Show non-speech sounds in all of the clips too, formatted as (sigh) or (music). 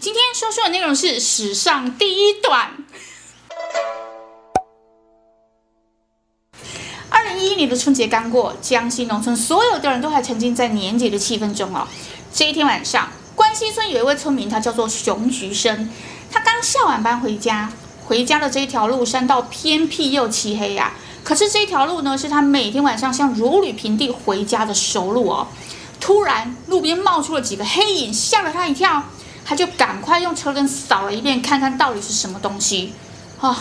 今天说说的内容是史上第一短。二零一一年的春节刚过，江西农村所有的人都还沉浸在年节的气氛中哦。这一天晚上，关西村有一位村民，他叫做熊菊生。他刚下晚班回家，回家的这一条路山道偏僻又漆黑呀、啊。可是这一条路呢，是他每天晚上像如履平地回家的熟路哦。突然，路边冒出了几个黑影，吓了他一跳。他就赶快用车灯扫了一遍，看看到底是什么东西，啊、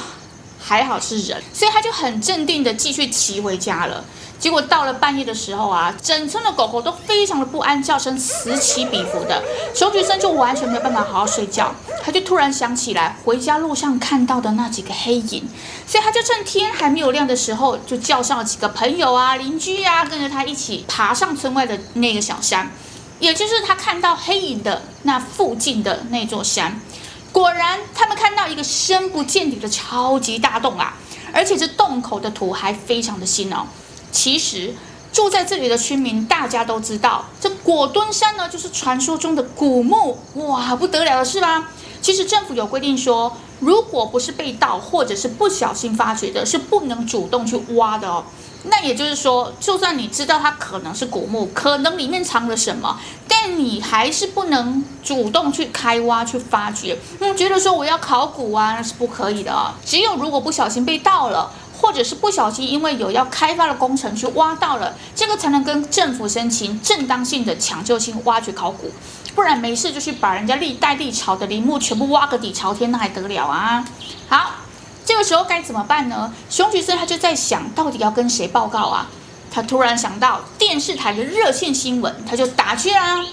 还好是人，所以他就很镇定的继续骑回家了。结果到了半夜的时候啊，整村的狗狗都非常的不安，叫声此起彼伏的，熊菊生就完全没有办法好好睡觉。他就突然想起来回家路上看到的那几个黑影，所以他就趁天还没有亮的时候，就叫上了几个朋友啊、邻居啊，跟着他一起爬上村外的那个小山。也就是他看到黑影的那附近的那座山，果然他们看到一个深不见底的超级大洞啊！而且这洞口的土还非常的新哦。其实住在这里的居民大家都知道，这果墩山呢就是传说中的古墓，哇，不得了了是吧？其实政府有规定说，如果不是被盗或者是不小心发掘的，是不能主动去挖的哦。那也就是说，就算你知道它可能是古墓，可能里面藏了什么，但你还是不能主动去开挖去发掘。嗯，觉得说我要考古啊，那是不可以的啊。只有如果不小心被盗了，或者是不小心因为有要开发的工程去挖到了，这个才能跟政府申请正当性的抢救性挖掘考古。不然没事就去把人家历代历朝的陵墓全部挖个底朝天，那还得了啊？好。这个时候该怎么办呢？熊菊生他就在想到底要跟谁报告啊？他突然想到电视台的热线新闻，他就打去啦。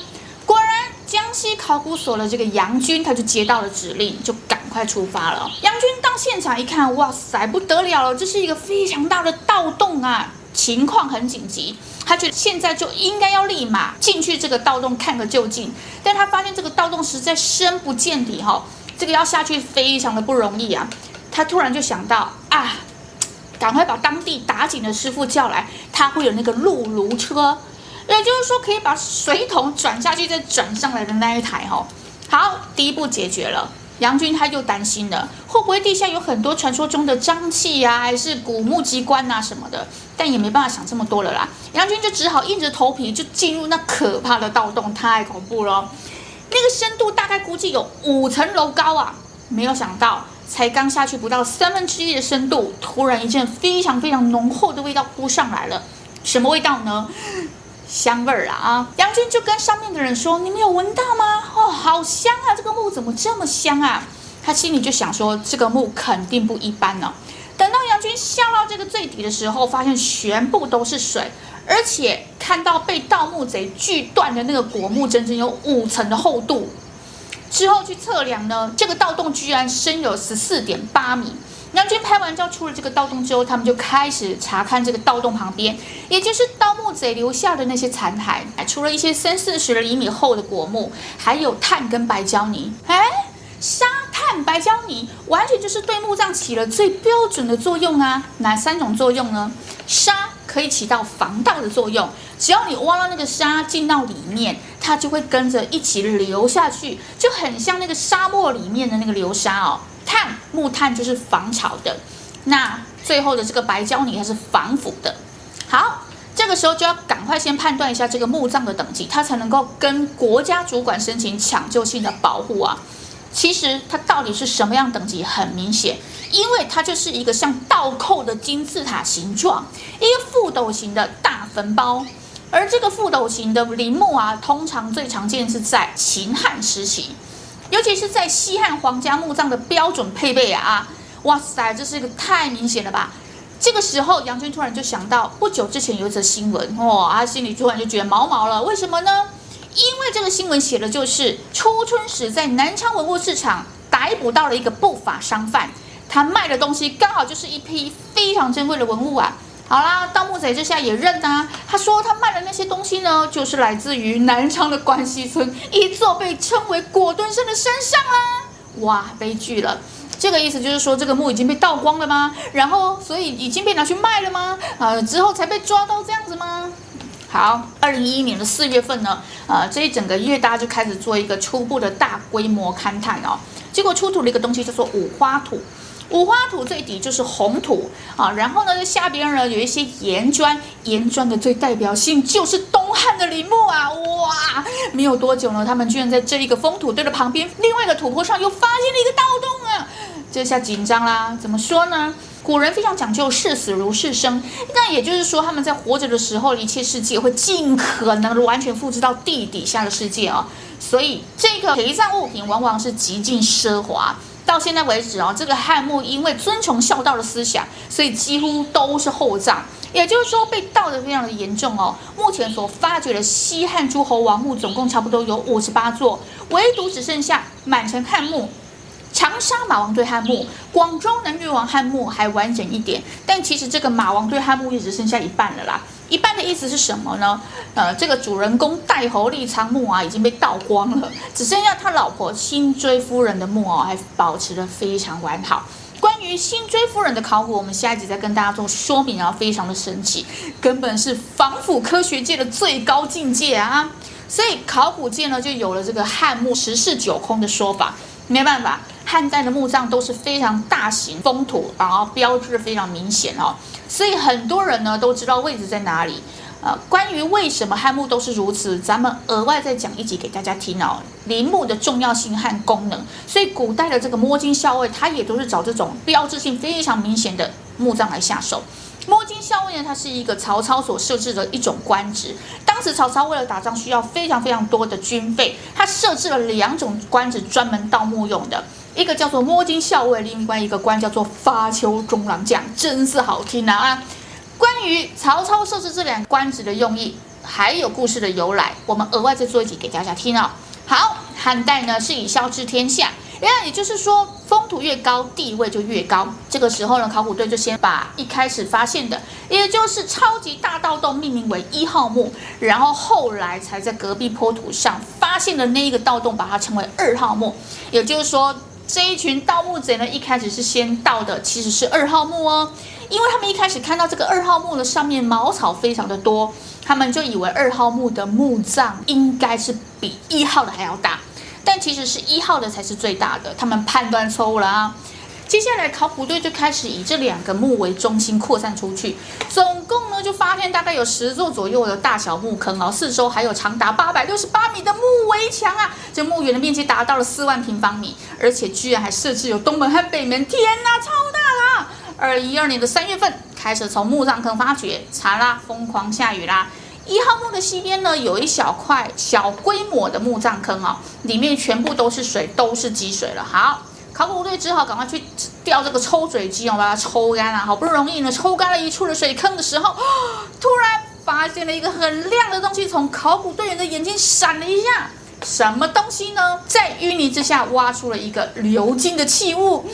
果然，江西考古所的这个杨军他就接到了指令，就赶快出发了。杨军到现场一看，哇塞，不得了了，这是一个非常大的盗洞啊！情况很紧急，他觉得现在就应该要立马进去这个盗洞看个究竟。但他发现这个盗洞实在深不见底哈，这个要下去非常的不容易啊。他突然就想到啊，赶快把当地打井的师傅叫来，他会有那个辘轤车，也就是说可以把水桶转下去再转上来的那一台哦。好，第一步解决了。杨军他就担心了，会不会地下有很多传说中的瘴气呀，还是古墓机关啊什么的？但也没办法想这么多了啦。杨军就只好硬着头皮就进入那可怕的盗洞，太恐怖了。那个深度大概估计有五层楼高啊，没有想到。才刚下去不到三分之一的深度，突然一阵非常非常浓厚的味道扑上来了。什么味道呢？香味儿啊！啊，杨军就跟上面的人说：“你们有闻到吗？哦，好香啊！这个墓怎么这么香啊？”他心里就想说：“这个墓肯定不一般呢。”等到杨军下到这个最底的时候，发现全部都是水，而且看到被盗墓贼锯断的那个果木，整整有五层的厚度。之后去测量呢，这个盗洞居然深有十四点八米。杨军拍完照出了这个盗洞之后，他们就开始查看这个盗洞旁边，也就是盗墓贼留下的那些残骸。除了一些三四十厘米厚的果木，还有碳跟白胶泥。哎，沙、碳、白胶泥，完全就是对墓葬起了最标准的作用啊！哪三种作用呢？沙。可以起到防盗的作用，只要你挖到那个沙进到里面，它就会跟着一起流下去，就很像那个沙漠里面的那个流沙哦。碳，木炭就是防潮的，那最后的这个白胶泥它是防腐的。好，这个时候就要赶快先判断一下这个墓葬的等级，它才能够跟国家主管申请抢救性的保护啊。其实它到底是什么样等级？很明显，因为它就是一个像倒扣的金字塔形状，一个覆斗形的大坟包。而这个覆斗形的陵墓啊，通常最常见是在秦汉时期，尤其是在西汉皇家墓葬的标准配备啊！哇塞，这是一个太明显了吧？这个时候，杨军突然就想到，不久之前有一则新闻，哇，他心里突然就觉得毛毛了。为什么呢？因为这个新闻写的就是初春时在南昌文物市场逮捕到了一个不法商贩，他卖的东西刚好就是一批非常珍贵的文物啊。好啦，盗墓贼这下也认啊，他说他卖的那些东西呢，就是来自于南昌的关西村一座被称为果墩山的山上啊。哇，悲剧了！这个意思就是说这个墓已经被盗光了吗？然后所以已经被拿去卖了吗？呃，之后才被抓到这样子吗？好，二零一一年的四月份呢，呃，这一整个月大家就开始做一个初步的大规模勘探哦，结果出土了一个东西叫做五花土。五花土最底就是红土啊，然后呢，下边呢有一些岩砖，岩砖的最代表性就是东汉的陵墓啊！哇，没有多久呢，他们居然在这一个封土堆的旁边，另外一个土坡上又发现了一个盗洞啊！这下紧张啦，怎么说呢？古人非常讲究视死如视生，那也就是说，他们在活着的时候，一切世界会尽可能的完全复制到地底下的世界啊，所以这个陪葬物品往往是极尽奢华。到现在为止哦，这个汉墓因为尊崇孝道的思想，所以几乎都是厚葬，也就是说被盗的非常的严重哦。目前所发掘的西汉诸侯王墓总共差不多有五十八座，唯独只剩下满城汉墓。长沙马王堆汉墓、广州南越王汉墓还完整一点，但其实这个马王堆汉墓也只剩下一半了啦。一半的意思是什么呢？呃，这个主人公戴侯立昌墓啊已经被盗光了，只剩下他老婆辛追夫人的墓哦还保持的非常完好。关于辛追夫人的考古，我们下一集再跟大家做说明啊，非常的神奇，根本是防腐科学界的最高境界啊！所以考古界呢就有了这个汉墓十室九空的说法，没办法。汉代的墓葬都是非常大型、封土，然后标志非常明显哦，所以很多人呢都知道位置在哪里。呃，关于为什么汉墓都是如此，咱们额外再讲一集给大家听哦。陵墓的重要性和功能，所以古代的这个摸金校尉，他也都是找这种标志性非常明显的墓葬来下手。摸金校尉呢，它是一个曹操所设置的一种官职。当时曹操为了打仗需要非常非常多的军费，他设置了两种官职专门盗墓用的。一个叫做摸金校尉，另外一个官叫做发丘中郎将，真是好听啊！关于曹操设置这两个官职的用意，还有故事的由来，我们额外再做一集给大家听哦。好，汉代呢是以孝治天下，那也就是说，封土越高，地位就越高。这个时候呢，考古队就先把一开始发现的，也就是超级大盗洞命名为一号墓，然后后来才在隔壁坡土上发现的那一个盗洞，把它称为二号墓，也就是说。这一群盗墓贼呢，一开始是先盗的，其实是二号墓哦，因为他们一开始看到这个二号墓的上面茅草非常的多，他们就以为二号墓的墓葬应该是比一号的还要大，但其实是一号的才是最大的，他们判断错误了啊。接下来，考古队就开始以这两个墓为中心扩散出去，总共呢就发现大概有十座左右的大小墓坑哦，四周还有长达八百六十八米的木围墙啊，这墓园的面积达到了四万平方米，而且居然还设置有东门和北门，天哪，超大啦！二零一二年的三月份开始从墓葬坑发掘，查啦，疯狂下雨啦。一号墓的西边呢有一小块小规模的墓葬坑啊，里面全部都是水，都是积水了。好。考古队只好赶快去调这个抽水机，我把它抽干了。好不容易呢，抽干了一处的水坑的时候，突然发现了一个很亮的东西，从考古队员的眼睛闪了一下。什么东西呢？在淤泥之下挖出了一个鎏金的器物。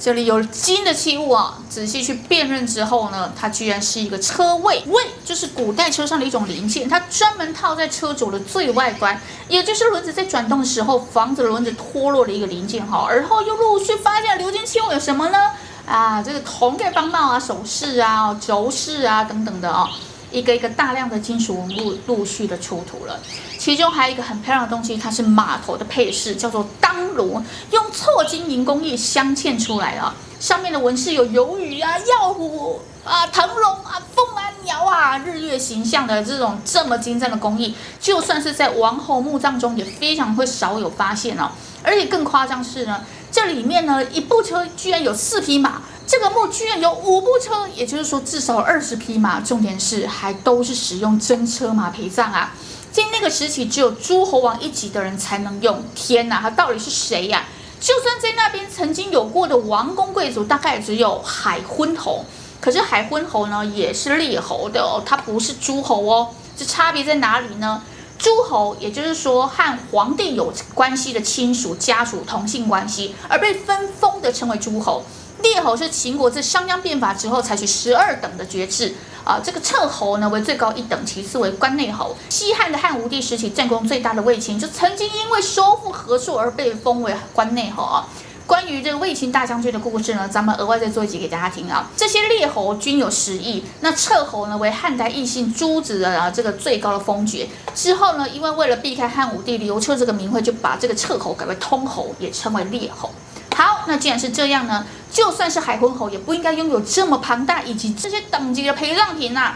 这里有金的器物啊，仔细去辨认之后呢，它居然是一个车位，位就是古代车上的一种零件，它专门套在车轴的最外观，也就是轮子在转动的时候，防止轮子脱落的一个零件哈。而后又陆续发现鎏金器物有什么呢？啊，这个铜盖方帽啊、首饰啊、轴饰啊等等的哦。一个一个大量的金属文物陆续的出土了，其中还有一个很漂亮的东西，它是马头的配饰，叫做当炉，用错金银工艺镶嵌出来了，上面的纹饰有鱿鱼啊、药虎啊、腾龙啊、凤啊、鸟啊、日月形象的这种这么精湛的工艺，就算是在王侯墓葬中也非常会少有发现哦，而且更夸张是呢，这里面呢一部车居然有四匹马。这个墓居然有五部车，也就是说至少二十匹马。重点是还都是使用真车马陪葬啊！在那个时期，只有诸侯王一级的人才能用。天哪，他到底是谁呀？就算在那边曾经有过的王公贵族，大概也只有海昏侯。可是海昏侯呢，也是列侯的哦，他不是诸侯哦。这差别在哪里呢？诸侯也就是说和皇帝有关系的亲属家属同姓关系，而被分封的称为诸侯。列侯是秦国自商鞅变法之后采取十二等的爵制啊，这个彻侯呢为最高一等，其次为关内侯。西汉的汉武帝时期战功最大的卫青，就曾经因为收复河朔而被封为关内侯啊。关于这个卫青大将军的故事呢，咱们额外再做一集给大家听啊。这些列侯均有实义，那彻侯呢为汉代异姓诸子的啊这个最高的封爵。之后呢，因为为了避开汉武帝刘彻这个名讳，就把这个彻侯改为通侯，也称为列侯。好，那既然是这样呢，就算是海昏侯，也不应该拥有这么庞大以及这些等级的陪葬品呐。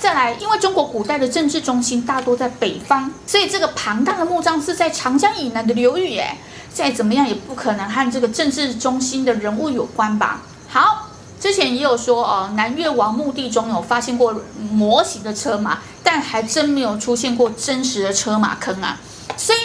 再来，因为中国古代的政治中心大多在北方，所以这个庞大的墓葬是在长江以南的流域，哎，再怎么样也不可能和这个政治中心的人物有关吧？好，之前也有说哦，南越王墓地中有发现过模型的车马，但还真没有出现过真实的车马坑啊。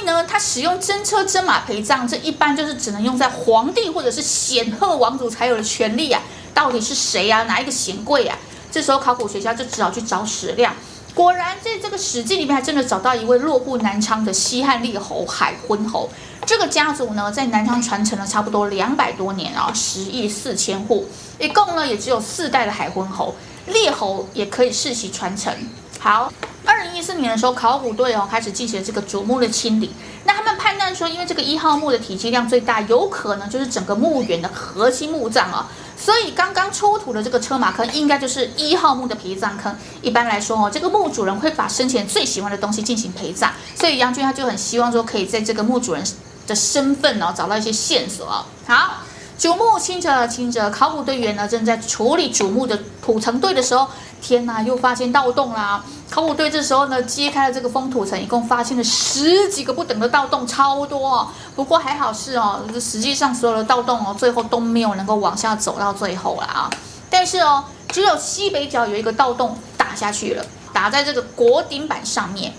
呢，他使用真车真马陪葬，这一般就是只能用在皇帝或者是显赫王族才有的权利啊。到底是谁啊？哪一个显贵啊？这时候考古学家就只好去找史料，果然在这个《史记》里面还真的找到一位落户南昌的西汉列侯海昏侯。这个家族呢，在南昌传承了差不多两百多年啊，十亿四千户，一共呢也只有四代的海昏侯。列侯也可以世袭传承。好，二零一四年的时候，考古队哦开始进行了这个主墓的清理。那他们判断说，因为这个一号墓的体积量最大，有可能就是整个墓园的核心墓葬啊。所以刚刚出土的这个车马坑，应该就是一号墓的陪葬坑。一般来说哦，这个墓主人会把生前最喜欢的东西进行陪葬，所以杨军他就很希望说，可以在这个墓主人的身份哦找到一些线索啊。好。主墓清着清着，考古队员呢正在处理主墓的土层堆的时候，天哪，又发现盗洞啦！考古队这时候呢揭开了这个封土层，一共发现了十几个不等的盗洞，超多哦。不过还好是哦，实际上所有的盗洞哦，最后都没有能够往下走到最后了啊。但是哦，只有西北角有一个盗洞打下去了，打在这个国顶板上面，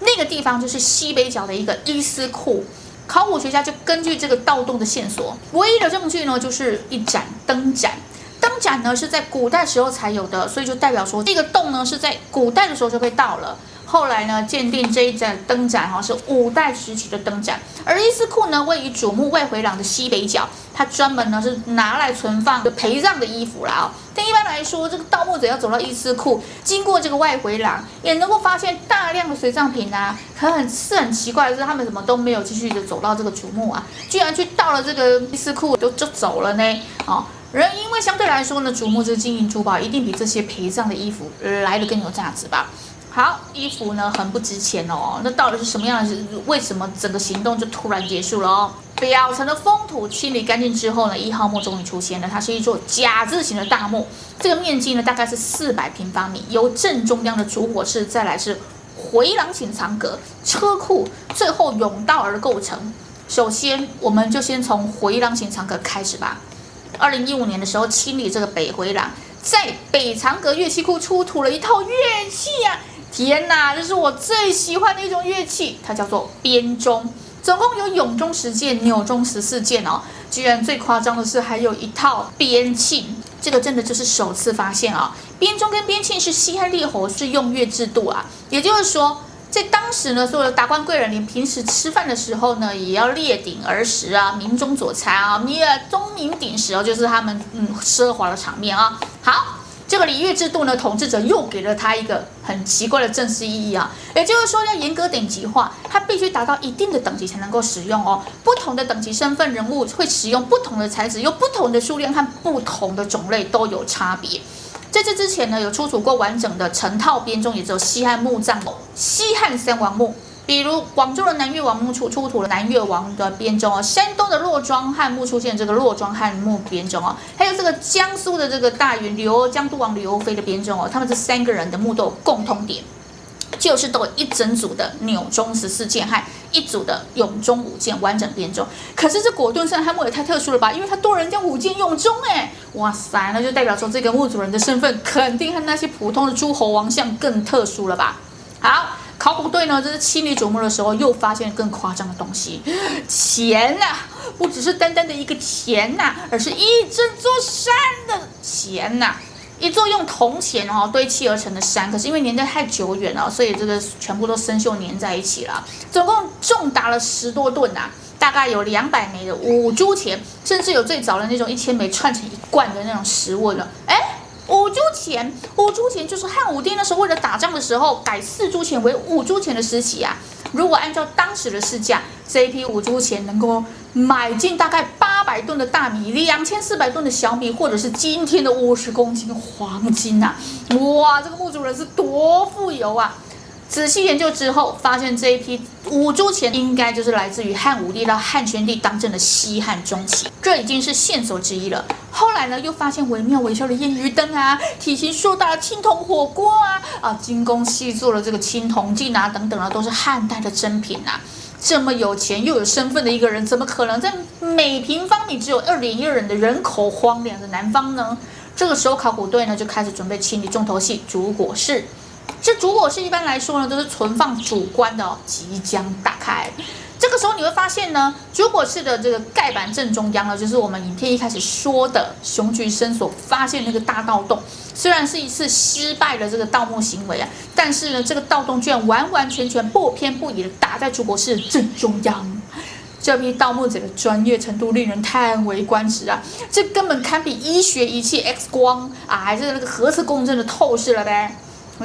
那个地方就是西北角的一个伊司库。考古学家就根据这个盗洞的线索，唯一的证据呢，就是一盏灯盏。灯盏呢是在古代时候才有的，所以就代表说这个洞呢是在古代的时候就被盗了。后来呢，鉴定这一盏灯盏哈是五代时期的灯盏，而伊司库呢位于主墓外回廊的西北角，它专门呢是拿来存放的陪葬的衣服啦。哦，但一般来说，这个盗墓者要走到伊司库，经过这个外回廊，也能够发现大量的随葬品啊。可很是很奇怪的是，他们怎么都没有继续的走到这个主墓啊，居然去盗了这个伊司库就就走了呢？哦，人因为相对来说呢，主墓这金银珠宝一定比这些陪葬的衣服来得更有价值吧。好，衣服呢很不值钱哦。那到底是什么样的？为什么整个行动就突然结束了哦？表层的封土清理干净之后呢，一号墓终于出现了。它是一座甲字形的大墓，这个面积呢大概是四百平方米，由正中央的主火室，再来是回廊型藏阁、车库，最后甬道而构成。首先，我们就先从回廊型藏阁开始吧。二零一五年的时候，清理这个北回廊，在北长阁乐器库出土了一套乐器、啊。天哪，这是我最喜欢的一种乐器，它叫做编钟，总共有咏钟十件，钮钟十四件哦。居然最夸张的是，还有一套编磬，这个真的就是首次发现啊、哦！编钟跟编磬是西汉列侯是用乐制度啊，也就是说，在当时呢，所有的达官贵人连平时吃饭的时候呢，也要列鼎而食啊，鸣钟佐餐啊，你钟鸣鼎食哦，就是他们嗯奢华的场面啊。好。这个礼乐制度呢，统治者又给了他一个很奇怪的正式意义啊，也就是说要严格等级化，它必须达到一定的等级才能够使用哦。不同的等级身份人物会使用不同的材质，有不同的数量和不同的种类都有差别。在这之前呢，有出土过完整的成套编钟，也只有西汉墓葬哦，西汉三王墓。比如广州的南越王墓出出土了南越王的编钟哦，山东的洛庄汉墓出现这个洛庄汉墓编钟哦，还有这个江苏的这个大云刘江都王刘飞的编钟哦，他们这三个人的墓都有共通点，就是都有一整组的钮钟十四件和一组的永钟五件完整编钟。可是这果顿山汉墓也太特殊了吧，因为他多人家五件永钟哎，哇塞，那就代表说这个墓主人的身份肯定和那些普通的诸侯王相更特殊了吧？好。考古队呢，这是清理主墓的时候，又发现更夸张的东西，钱呐、啊，不只是单单的一个钱呐、啊，而是一整座山的钱呐、啊，一座用铜钱哦堆砌而成的山。可是因为年代太久远了，所以这个全部都生锈粘在一起了，总共重达了十多吨呐、啊，大概有两百枚的五铢钱，甚至有最早的那种一千枚串成一罐的那种食物了，哎。五铢钱，五铢钱就是汉武帝那时候为了打仗的时候改四铢钱为五铢钱的时期啊。如果按照当时的市价，这一批五铢钱能够买进大概八百吨的大米，两千四百吨的小米，或者是今天的五十公斤黄金呐、啊！哇，这个墓主人是多富有啊！仔细研究之后，发现这一批五铢钱应该就是来自于汉武帝到汉宣帝当政的西汉中期，这已经是线索之一了。后来呢，又发现惟妙惟肖的艳余灯啊，(laughs) 体型硕大的青铜火锅啊，啊，精工细作的这个青铜镜啊，等等啊，都是汉代的珍品啊。这么有钱又有身份的一个人，怎么可能在每平方米只有二点一人的人口荒凉的南方呢？这个时候，考古队呢就开始准备清理重头戏——主椁室。这主果室一般来说呢，都是存放主棺的哦，即将打开。这个时候你会发现呢，主果室的这个盖板正中央呢，就是我们影片一开始说的熊菊生所发现那个大盗洞。虽然是一次失败的这个盗墓行为啊，但是呢，这个盗洞居然完完全全不偏不倚的打在主果室的正中央。这批盗墓者的专业程度令人叹为观止啊！这根本堪比医学仪器 X 光啊，还是那个核磁共振的透视了呗。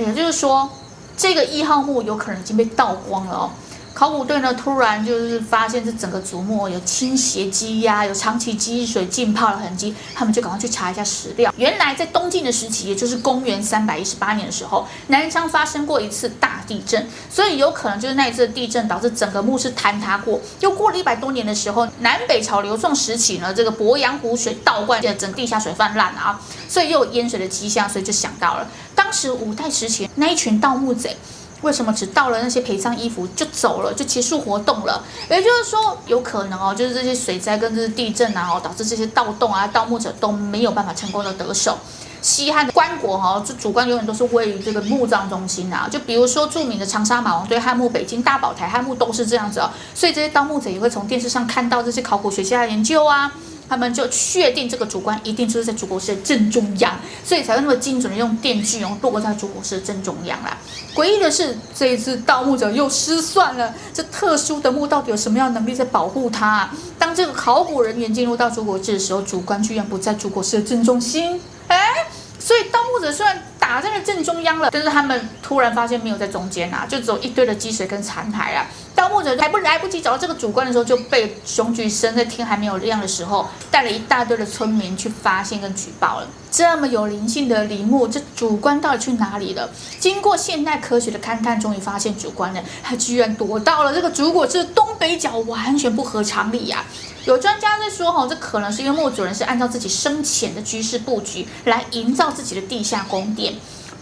也就是说，这个一号墓有可能已经被盗光了哦。考古队呢，突然就是发现这整个祖墓有倾斜积压，有长期积水浸泡的痕迹，他们就赶快去查一下史料。原来在东晋的时期，也就是公元三百一十八年的时候，南昌发生过一次大地震，所以有可能就是那一次的地震导致整个墓室坍塌过。又过了一百多年的时候，南北朝刘宋时期呢，这个鄱阳湖水倒灌，整地下水泛滥啊，所以又有淹水的迹象，所以就想到了当时五代时期那一群盗墓贼。为什么只盗了那些陪葬衣服就走了，就结束活动了？也就是说，有可能哦，就是这些水灾跟这些地震啊，哦，导致这些盗洞啊、盗墓者都没有办法成功的得手。西汉的棺椁哈，这主棺永远都是位于这个墓葬中心啊。就比如说著名的长沙马王堆汉墓、北京大宝台汉墓都是这样子哦。所以这些盗墓者也会从电视上看到这些考古学家的研究啊。他们就确定这个主棺一定就是在主椁室的正中央，所以才会那么精准的用电锯哦，落在主椁室的正中央啦。诡异的是，这一次盗墓者又失算了。这特殊的墓到底有什么样的能力在保护它啊？当这个考古人员进入到主椁室的时候，主棺居然不在主椁室的正中心。哎，所以盗墓者虽然打在了正中央了，但是他们突然发现没有在中间啊，就只有一堆的积水跟残骸啊。盗墓者还不来不及找到这个主棺的时候，就被熊菊生在天还没有亮的时候，带了一大堆的村民去发现跟举报了。这么有灵性的陵墓，这主棺到底去哪里了？经过现代科学的勘探，终于发现主棺呢，它居然躲到了这个主椁室东北角，完全不合常理呀、啊！有专家在说，哈，这可能是因为墓主人是按照自己生前的居室布局来营造自己的地下宫殿。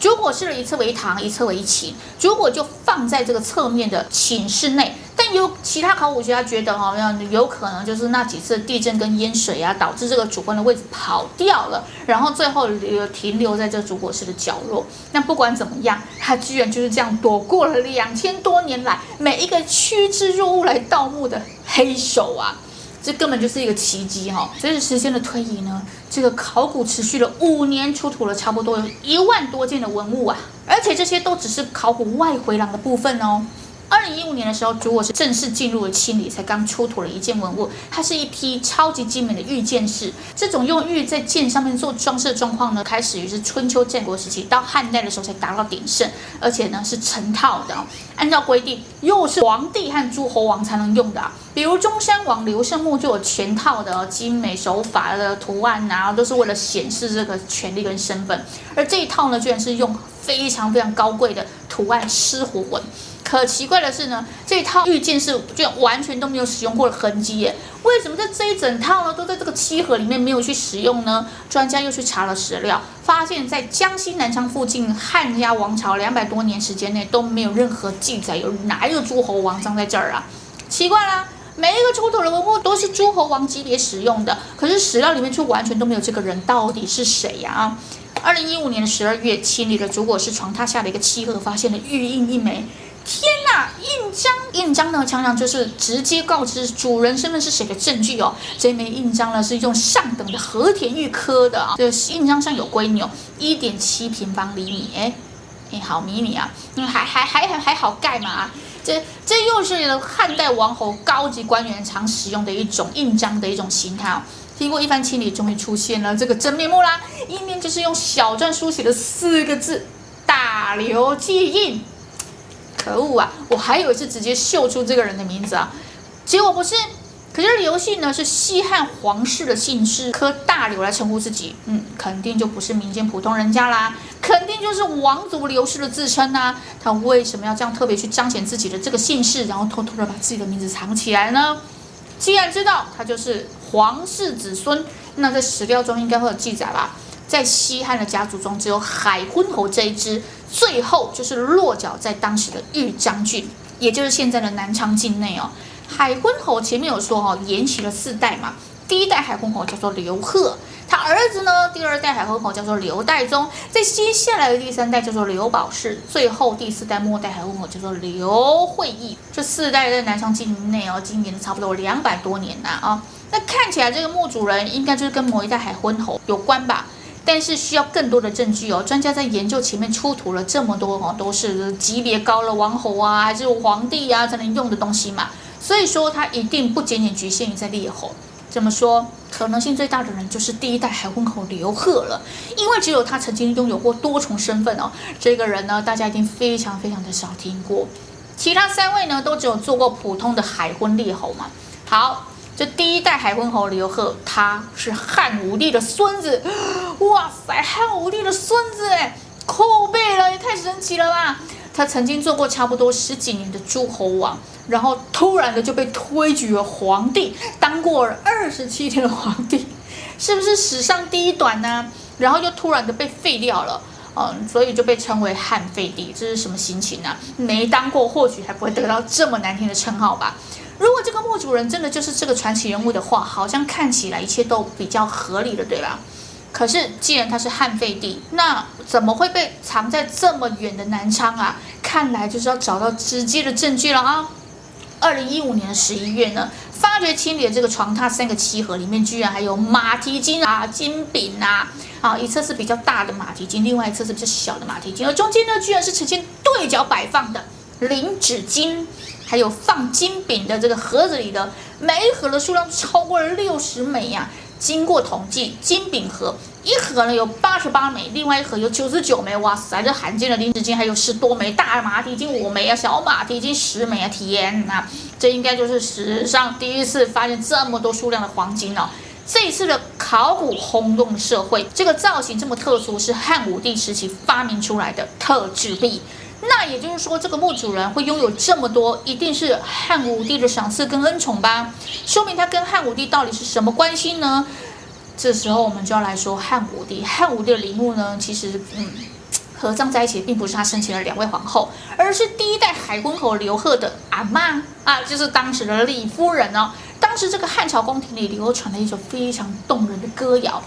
主椁室的一侧为堂，一侧为寝。主椁就放在这个侧面的寝室内，但有其他考古学家觉得，好像有可能就是那几次地震跟淹水啊，导致这个主棺的位置跑掉了，然后最后留停留在这个主椁室的角落。那不管怎么样，他居然就是这样躲过了两千多年来每一个趋之若鹜来盗墓的黑手啊！这根本就是一个奇迹哈！随着时间的推移呢，这个考古持续了五年，出土了差不多有一万多件的文物啊，而且这些都只是考古外回廊的部分哦。二零一五年的时候，主椁是正式进入了清理，才刚出土了一件文物，它是一批超级精美的玉剑饰。这种用玉在剑上面做装饰的状况呢，开始于是春秋战国时期，到汉代的时候才达到鼎盛，而且呢是成套的哦。按照规定，又是皇帝和诸侯王才能用的。比如中山王刘胜墓就有全套的精美手法的图案啊，都是为了显示这个权力跟身份。而这一套呢，居然是用非常非常高贵的图案狮虎纹。可奇怪的是呢，这套玉剑是就完全都没有使用过的痕迹耶！为什么在这一整套呢都在这个漆盒里面没有去使用呢？专家又去查了史料，发现，在江西南昌附近汉家王朝两百多年时间内都没有任何记载有哪一个诸侯王葬在这儿啊！奇怪啦，每一个出土的文物都是诸侯王级别使用的，可是史料里面却完全都没有这个人，到底是谁呀？啊，二零一五年的十二月，清理了主椁室床榻下的一个漆盒，发现了玉印一枚。天呐，印章，印章呢，常常就是直接告知主人身份是谁的证据哦。这枚印章呢，是用上等的和田玉刻的啊，这印章上有规模，一点七平方厘米，哎，哎，好迷你啊，还还还还还好盖嘛。这这又是汉代王侯高级官员常使用的一种印章的一种形态哦。经过一番清理，终于出现了这个真面目啦，一面就是用小篆书写的四个字“大刘记印”。可恶啊！我还以为是直接秀出这个人的名字啊，结果不是，可是刘姓呢，是西汉皇室的姓氏，科大刘来称呼自己，嗯，肯定就不是民间普通人家啦，肯定就是王族刘氏的自称呐、啊。他为什么要这样特别去彰显自己的这个姓氏，然后偷偷的把自己的名字藏起来呢？既然知道他就是皇室子孙，那在史料中应该会有记载吧？在西汉的家族中，只有海昏侯这一支，最后就是落脚在当时的豫章郡，也就是现在的南昌境内哦。海昏侯前面有说、哦，延续了四代嘛。第一代海昏侯叫做刘贺，他儿子呢，第二代海昏侯叫做刘代宗，在接下来的第三代叫做刘保世，最后第四代末代海昏侯叫做刘惠义。这四代在南昌境内哦，经营了差不多两百多年呐啊、那看起来这个墓主人应该就是跟某一代海昏侯有关吧？但是需要更多的证据哦。专家在研究前面出土了这么多哦，都是级别高了王侯啊，还是皇帝啊才能用的东西嘛。所以说，他一定不仅仅局限于在列侯。怎么说，可能性最大的人就是第一代海昏侯刘贺了，因为只有他曾经拥有过多重身份哦。这个人呢，大家一定非常非常的少听过。其他三位呢，都只有做过普通的海昏列侯嘛。好，这第一代海昏侯刘贺，他是汉武帝的孙子。(gasps) 哇塞，汉武帝的孙子哎，扣背了，也太神奇了吧！他曾经做过差不多十几年的诸侯王。然后突然的就被推举了皇帝，当过二十七天的皇帝，(laughs) 是不是史上第一短呢？然后就突然的被废掉了，嗯，所以就被称为汉废帝，这是什么心情呢？没当过，或许还不会得到这么难听的称号吧。如果这个墓主人真的就是这个传奇人物的话，好像看起来一切都比较合理的，对吧？可是既然他是汉废帝，那怎么会被藏在这么远的南昌啊？看来就是要找到直接的证据了啊！二零一五年的十一月呢，发掘清理的这个床榻三个漆盒里面，居然还有马蹄金啊、金饼啊，啊，一侧是比较大的马蹄金，另外一侧是比较小的马蹄金，而中间呢，居然是呈现对角摆放的零纸巾，还有放金饼的这个盒子里的，每一盒的数量超过了六十枚呀、啊。经过统计，金饼盒一盒呢有八十八枚，另外一盒有九十九枚。哇塞，这罕见的零纸巾还有十多枚，大马蹄金五枚啊，小马蹄金十枚啊！天哪，这应该就是史上第一次发现这么多数量的黄金了。这一次的考古轰动社会，这个造型这么特殊，是汉武帝时期发明出来的特制币。那也就是说，这个墓主人会拥有这么多，一定是汉武帝的赏赐跟恩宠吧？说明他跟汉武帝到底是什么关系呢？这时候我们就要来说汉武帝。汉武帝的陵墓呢，其实嗯，合葬在一起并不是他生前的两位皇后，而是第一代海昏侯刘贺的阿嬷啊，就是当时的李夫人哦。当时这个汉朝宫廷里流传了一首非常动人的歌谣。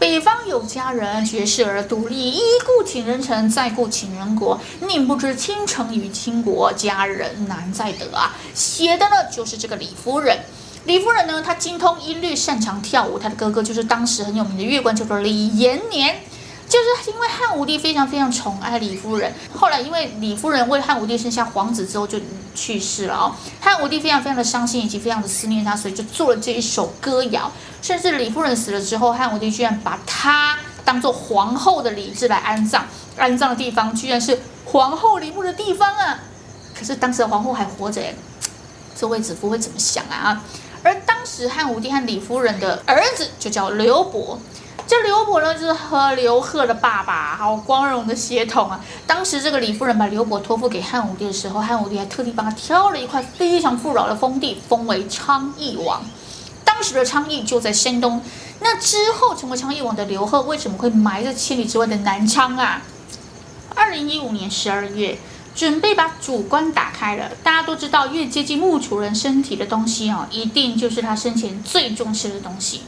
北方有佳人，绝世而独立。一顾倾人城，再顾倾人国。宁不知倾城与倾国，佳人难再得啊！写的呢就是这个李夫人。李夫人呢，她精通音律，擅长跳舞。她的哥哥就是当时很有名的乐官，叫做李延年。就是因为汉武帝非常非常宠爱李夫人，后来因为李夫人为汉武帝生下皇子之后就去世了哦，汉武帝非常非常的伤心以及非常的思念他，所以就做了这一首歌谣。甚至李夫人死了之后，汉武帝居然把她当做皇后的礼制来安葬，安葬的地方居然是皇后陵墓的地方啊！可是当时的皇后还活着耶，这位子夫会怎么想啊？而当时汉武帝和李夫人的儿子就叫刘伯。这刘伯呢，就是和刘贺的爸爸，好光荣的血统啊！当时这个李夫人把刘伯托付给汉武帝的时候，汉武帝还特地帮他挑了一块非常富饶的封地，封为昌邑王。当时的昌邑就在山东。那之后成为昌邑王的刘贺，为什么会埋在千里之外的南昌啊？二零一五年十二月，准备把主棺打开了。大家都知道，越接近墓主人身体的东西啊，一定就是他生前最重视的东西。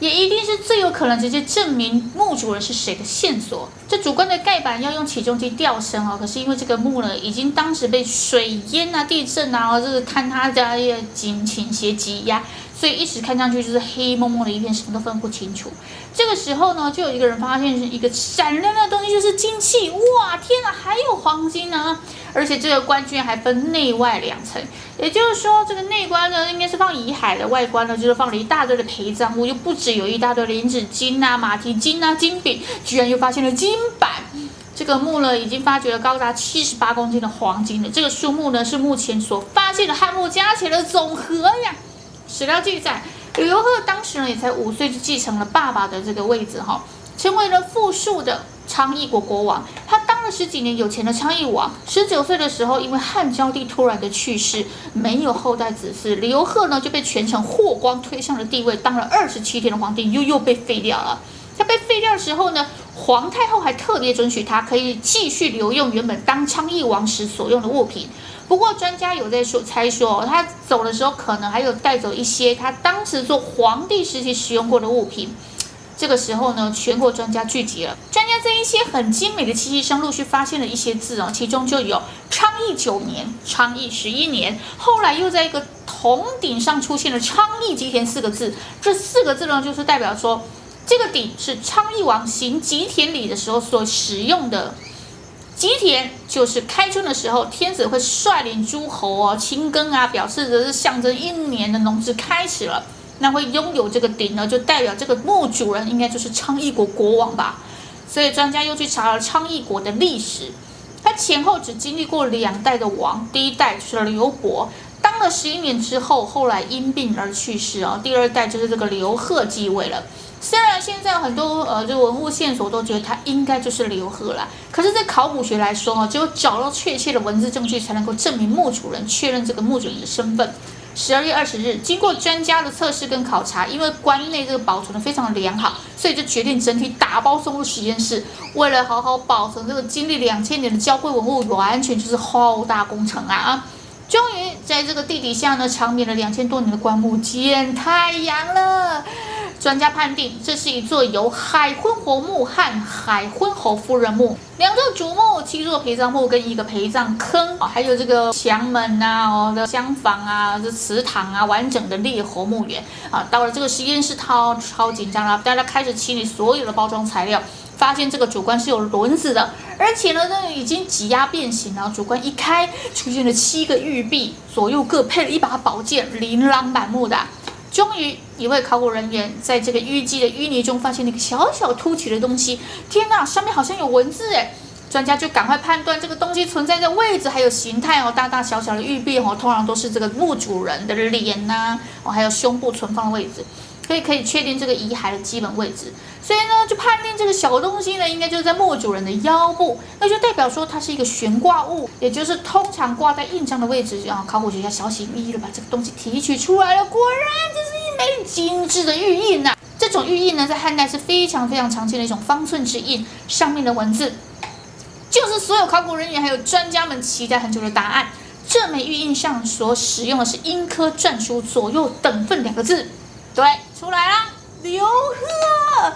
也一定是最有可能直接证明墓主人是谁的线索。这主棺的盖板要用起重机吊升哦，可是因为这个墓呢，已经当时被水淹啊、地震啊，就是坍塌家业倾倾斜挤压，所以一直看上去就是黑蒙蒙的一片，什么都分不清楚。这个时候呢，就有一个人发现是一个闪亮亮的东西，就是金器。哇，天哪，还有黄金呢！而且这个棺居然还分内外两层，也就是说，这个内棺呢应该是放遗骸的，外观呢就是放了一大堆的陪葬物，又不止有一大堆零纸金啊、马蹄金啊、金饼，居然又发现了金板。这个墓呢已经发掘了高达 (laughs) 七十八公斤的黄金了，这个数目呢是目前所发现的汉墓加起来的总和呀。史料记载，刘贺当时呢也才五岁就继承了爸爸的这个位置哈，成为了富庶的昌邑国国王。他当了十几年有钱的昌邑王，十九岁的时候因为汉昭帝突然的去世，没有后代子嗣，刘贺呢就被权臣霍光推上了帝位，当了二十七天的皇帝，又又被废掉了。他被废掉的时候呢，皇太后还特别准许他可以继续留用原本当昌邑王时所用的物品。不过专家有在说猜说，他走的时候可能还有带走一些他当时做皇帝时期使用过的物品。这个时候呢，全国专家聚集了，专家在一些很精美的漆器上陆续发现了一些字哦，其中就有昌邑九年、昌邑十一年，后来又在一个铜鼎上出现了昌邑吉田四个字，这四个字呢，就是代表说。这个鼎是昌邑王行吉田礼的时候所使用的。吉田就是开春的时候，天子会率领诸侯哦亲耕啊，表示着是象征一年的农事开始了。那会拥有这个鼎呢，就代表这个墓主人应该就是昌邑国国王吧。所以专家又去查了昌邑国的历史，他前后只经历过两代的王，第一代是刘伯，当了十一年之后，后来因病而去世哦。第二代就是这个刘贺继位了。虽然现在很多呃，这文物线索都觉得它应该就是刘贺了，可是，在考古学来说啊，只有找到确切的文字证据，才能够证明墓主人，确认这个墓主人的身份。十二月二十日，经过专家的测试跟考察，因为关内这个保存的非常良好，所以就决定整体打包送入实验室。为了好好保存这个经历两千年的娇贵文物，完全就是浩大工程啊啊！终于在这个地底下呢，长眠了两千多年的棺木见太阳了。专家判定，这是一座由海昏侯墓和海昏侯夫人墓两座主墓、七座陪葬墓跟一个陪葬坑，还有这个墙门、啊、哦的厢房啊、这祠堂啊，完整的列侯墓园啊。到了这个实验室，超超紧张了，大家开始清理所有的包装材料，发现这个主棺是有轮子的，而且呢，这已经挤压变形了。主棺一开，出现了七个玉璧，左右各配了一把宝剑，琳琅满目的。终于，一位考古人员在这个淤积的淤泥中发现了一个小小凸起的东西。天哪，上面好像有文字诶！专家就赶快判断这个东西存在的位置还有形态哦，大大小小的玉璧哦，通常都是这个墓主人的脸呐、哦，还有胸部存放的位置。所以可以确定这个遗骸的基本位置，所以呢，就判定这个小东西呢，应该就是在墓主人的腰部，那就代表说它是一个悬挂物，也就是通常挂在印章的位置。啊，考古学家小心翼翼的把这个东西提取出来了，果然这是一枚精致的玉印呐、这种玉印呢，在汉代是非常非常常见的一种方寸之印，上面的文字就是所有考古人员还有专家们期待很久的答案。这枚玉印上所使用的是阴刻篆书，左右等分两个字。对，出来了，刘贺。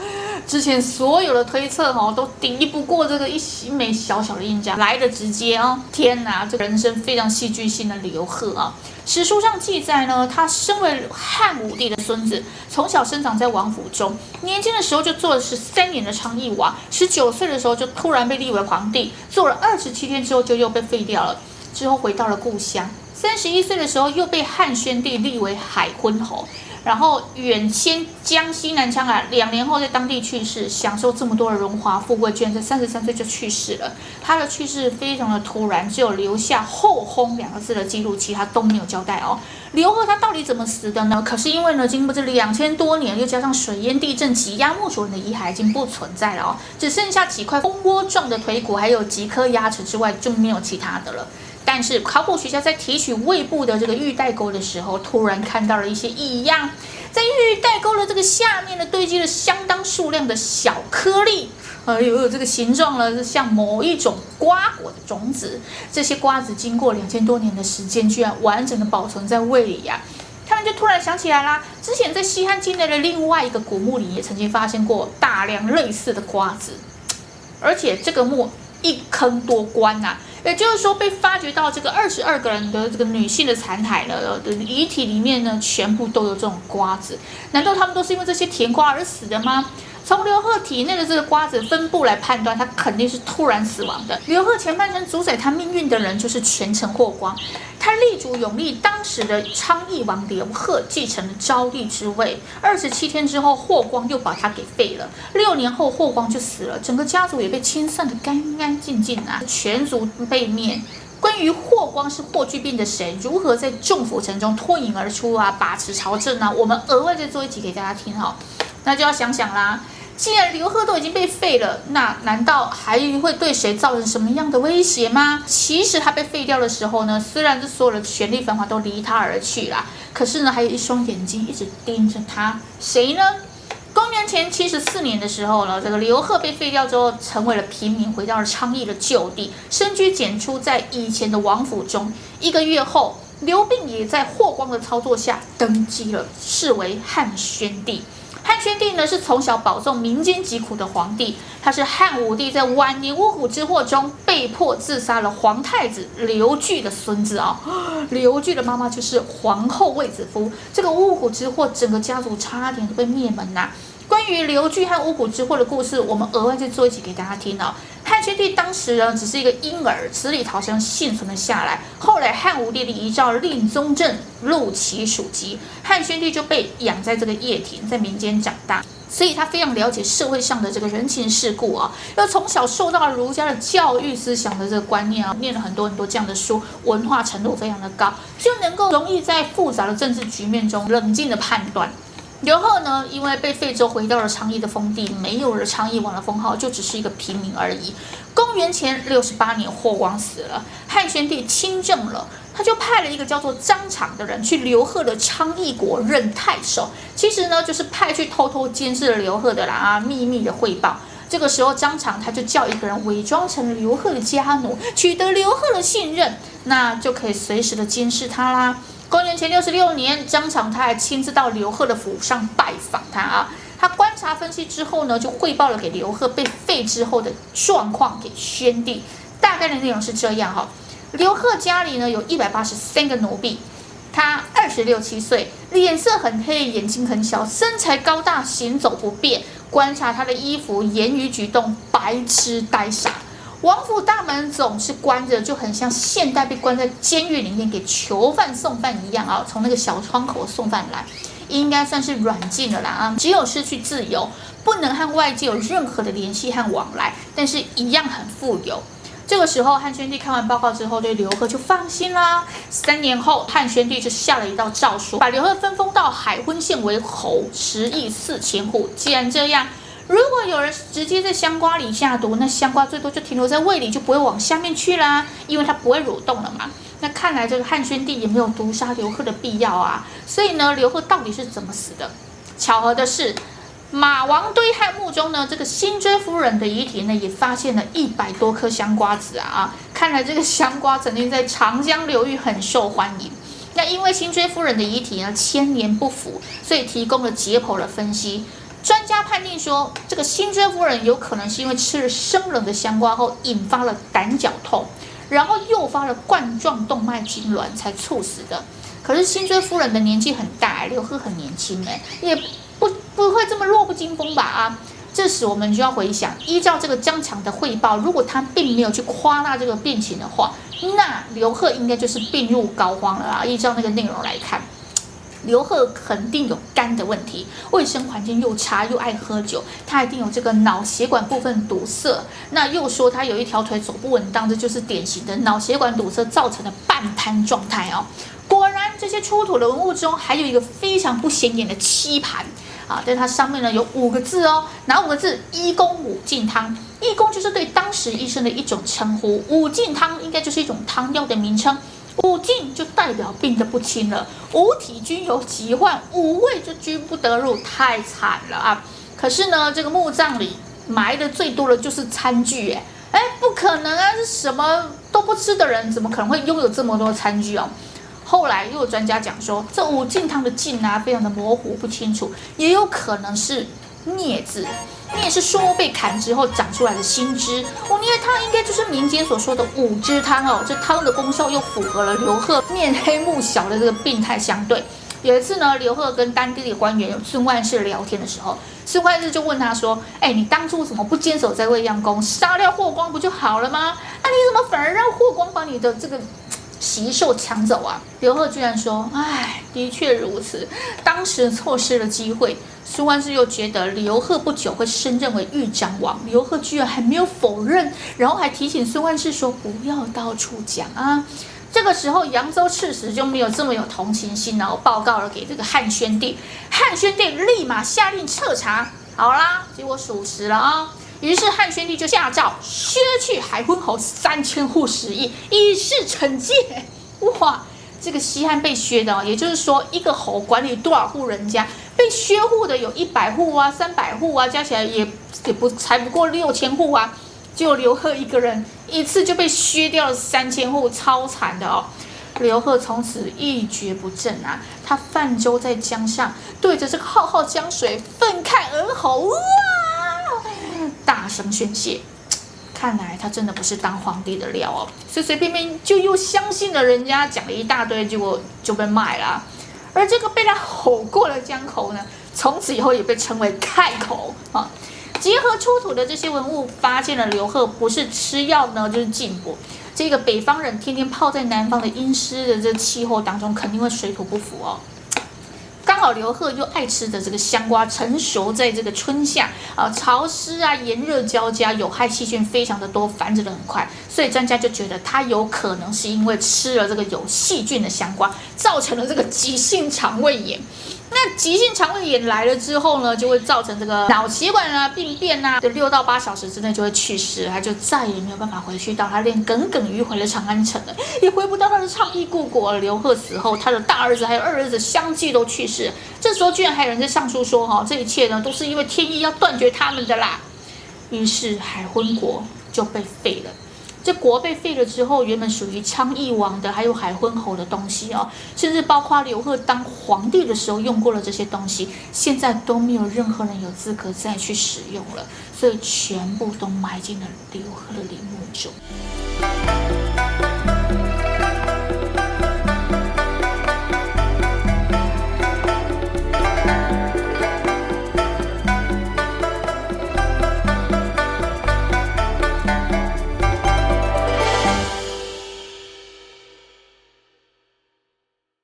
之前所有的推测哦，都敌不过这个一枚小小的印章，来的直接哦。天哪，这人生非常戏剧性的刘贺啊！史书上记载呢，他身为汉武帝的孙子，从小生长在王府中，年轻的时候就做了十三年的昌邑王，十九岁的时候就突然被立为皇帝，做了二十七天之后就又被废掉了，之后回到了故乡。三十一岁的时候又被汉宣帝立为海昏侯。然后远迁江西南昌啊，两年后在当地去世，享受这么多的荣华富贵，居然在三十三岁就去世了。他的去世非常的突然，只有留下“后薨”两个字的记录，其他都没有交代哦。刘贺他到底怎么死的呢？可是因为呢，经过这两千多年，又加上水淹地震挤压墓主人的遗骸已经不存在了哦，只剩下几块蜂窝状的腿骨，还有几颗牙齿之外，就没有其他的了。但是考古学家在提取胃部的这个玉带沟的时候，突然看到了一些异样，在玉带沟的这个下面呢，堆积了相当数量的小颗粒，哎呦，这个形状呢像某一种瓜果的种子。这些瓜子经过两千多年的时间，居然完整的保存在胃里呀、他们就突然想起来啦，之前在西汉境内的另外一个古墓里，也曾经发现过大量类似的瓜子，而且这个墓一坑多棺呐、啊。也就是说，被发掘到这个二十二个人的这个女性的残骸呢的遗体里面呢，全部都有这种瓜子。难道他们都是因为这些甜瓜而死的吗？从刘贺体内的这个瓜子分布来判断，他肯定是突然死亡的。刘贺前半生主宰他命运的人就是权臣霍光，他力主永立当时的昌邑王刘贺继承了昭帝之位。二十七天之后，霍光又把他给废了。六年后，霍光就死了，整个家族也被清算得干干净净啊，全族被灭。关于霍光是霍去病的谁，如何在众府臣中脱颖而出啊，把持朝政啊，我们额外再做一集给大家听哈。那就要想想啦，既然刘贺都已经被废了，那难道还会对谁造成什么样的威胁吗？其实他被废掉的时候呢，虽然这所有的权力繁华都离他而去啦，可是呢，还有一双眼睛一直盯着他，谁呢？公元前七十四年的时候呢，这个刘贺被废掉之后，成为了平民，回到了昌邑的旧地，深居简出在以前的王府中。一个月后，刘病也在霍光的操作下登基了，是为汉宣帝。汉宣帝呢，是从小保重民间疾苦的皇帝，他是汉武帝在晚年巫蛊之祸中被迫自杀了皇太子刘据的孙子啊、哦。(gasps) 刘据的妈妈就是皇后卫子夫，这个巫蛊之祸，整个家族差点都被灭门呐、关于刘据和巫蛊之祸的故事，我们额外再做一集给大家听哦。汉宣帝当时呢，只是一个婴儿，死里逃生幸存了下来。后来汉武帝的遗诏令宗正录其属籍，汉宣帝就被养在这个掖庭，在民间长大，所以他非常了解社会上的这个人情世故啊。又从小受到了儒家的教育思想的这个观念啊，念了很多很多这样的书，文化程度非常的高，就能够容易在复杂的政治局面中冷静的判断。刘贺呢，因为被废之后回到了昌邑的封地，没有了昌邑王的封号，就只是一个平民而已。公元前六十八年，霍光死了，汉宣帝亲政了，他就派了一个叫做张敞的人去刘贺的昌邑国任太守。其实呢，就是派去偷偷监视了刘贺的啦啊，秘密的汇报。这个时候，张敞他就叫一个人伪装成刘贺的家奴，取得刘贺的信任，那就可以随时的监视他啦。公元前六十六年，张敞他还亲自到刘贺的府上拜访他啊。他观察分析之后呢，就汇报了给刘贺被废之后的状况给宣帝。大概的内容是这样哈：刘贺家里呢有一百八十三个奴婢，他二十六七岁，脸色很黑，眼睛很小，身材高大，行走不便。观察他的衣服、言语举动，白痴呆傻。王府大门总是关着，就很像现代被关在监狱里面给囚犯送饭一样啊！从那个小窗口送饭来，应该算是软禁了啦啊！只有失去自由，不能和外界有任何的联系和往来，但是一样很富有。这个时候，汉宣帝看完报告之后，对刘贺就放心啦。三年后，汉宣帝就下了一道诏书，把刘贺分封到海昏县为侯，食邑四千户。既然这样。如果有人直接在香瓜里下毒，那香瓜最多就停留在胃里，就不会往下面去啦，因为它不会蠕动了嘛。那看来这个汉宣帝也没有毒杀刘贺的必要啊。所以呢，刘贺到底是怎么死的？巧合的是，马王堆汉墓中呢，这个辛追夫人的遗体呢，也发现了一百多颗香瓜子啊。看来这个香瓜曾经在长江流域很受欢迎。那因为辛追夫人的遗体呢，千年不腐，所以提供了解剖的分析。专家判定说，这个辛追夫人有可能是因为吃了生冷的香瓜后引发了胆绞痛，然后诱发了冠状动脉痉挛才猝死的。可是辛追夫人的年纪很大，刘贺很年轻，哎，也不不会这么弱不禁风吧？啊，这时我们就要回想，依照这个张强的汇报，如果他并没有去夸大这个病情的话，那刘贺应该就是病入膏肓了啊！依照那个内容来看。刘贺肯定有肝的问题，卫生环境又差，又爱喝酒，他一定有这个脑血管部分堵塞。那又说他有一条腿走不稳当，这就是典型的脑血管堵塞造成的半瘫状态哦。果然，这些出土的文物中还有一个非常不显眼的漆盘啊，在它上面呢有五个字哦，哪五个字？医公五进汤，医公就是对当时医生的一种称呼，五进汤应该就是一种汤药的名称。五禁就代表病得不轻了，五体均有疾患，五味就均不得入，太惨了啊！可是呢，这个墓葬里埋的最多的就是餐具，哎哎，不可能啊！是什么都不吃的人，怎么可能会拥有这么多餐具哦？后来又有专家讲说，这五进汤的进啊，非常的模糊不清楚，也有可能是啮字。啮是树木被砍之后长出来的新枝，我捏的汤应该就是民间所说的五汁汤哦。这汤的功效又符合了刘贺面黑目小的这个病态相对。有一次呢，刘贺跟当地的官员孙万世聊天的时候，孙万世就问他说：“哎，你当初怎么不坚守在未央宫，杀掉霍光不就好了吗？那你怎么反而让霍光把你的这个袭受抢走啊！刘贺居然说：“哎，的确如此，当时错失了机会。”苏万世又觉得刘贺不久会升任为豫章王，刘贺居然还没有否认，然后还提醒苏万世说：“不要到处讲啊。”这个时候，扬州刺史就没有这么有同情心，然后报告了给这个汉宣帝。汉宣帝立马下令彻查。好啦，结果属实了啊。于是汉宣帝就下诏削去海昏侯三千户食邑，以示惩戒。哇，这个西汉被削的，也就是说，一个侯管理多少户人家，被削户的有一百户啊，三百户啊，加起来也也不才不过六千户啊。就刘贺一个人一次就被削掉了三千户，超惨的哦！刘贺从此一蹶不振啊！他泛舟在江上，对着这个浩浩江水愤慨而吼，哇！大声宣泄。看来他真的不是当皇帝的料哦，随随便便就又相信了人家讲了一大堆，结果就被卖了。而这个被他吼过的江口呢，从此以后也被称为开口啊。结合出土的这些文物，发现了刘贺不是吃药呢，就是进补。这个北方人天天泡在南方的阴湿的这气候当中，肯定会水土不服哦。刚好刘贺就爱吃的这个香瓜成熟在这个春夏啊，潮湿啊，炎热交加，有害细菌非常的多，繁殖的很快，所以专家就觉得他有可能是因为吃了这个有细菌的香瓜，造成了这个急性肠胃炎。那急性肠胃炎来了之后呢，就会造成这个脑血管啊病变啊，就六到八小时之内就会去世，他就再也没有办法回去到他连耿耿于怀的长安城了，也回不到他的倡议故国。刘贺死后，他的大儿子还有二儿子相继都去世，这时候居然还有人在上书说，哈，这一切呢都是因为天意要断绝他们的啦。于是海昏国就被废了。这国被废了之后，原本属于昌邑王的，还有海昏侯的东西哦，甚至包括刘贺当皇帝的时候用过了这些东西，现在都没有任何人有资格再去使用了，所以全部都埋进了刘贺的陵墓中。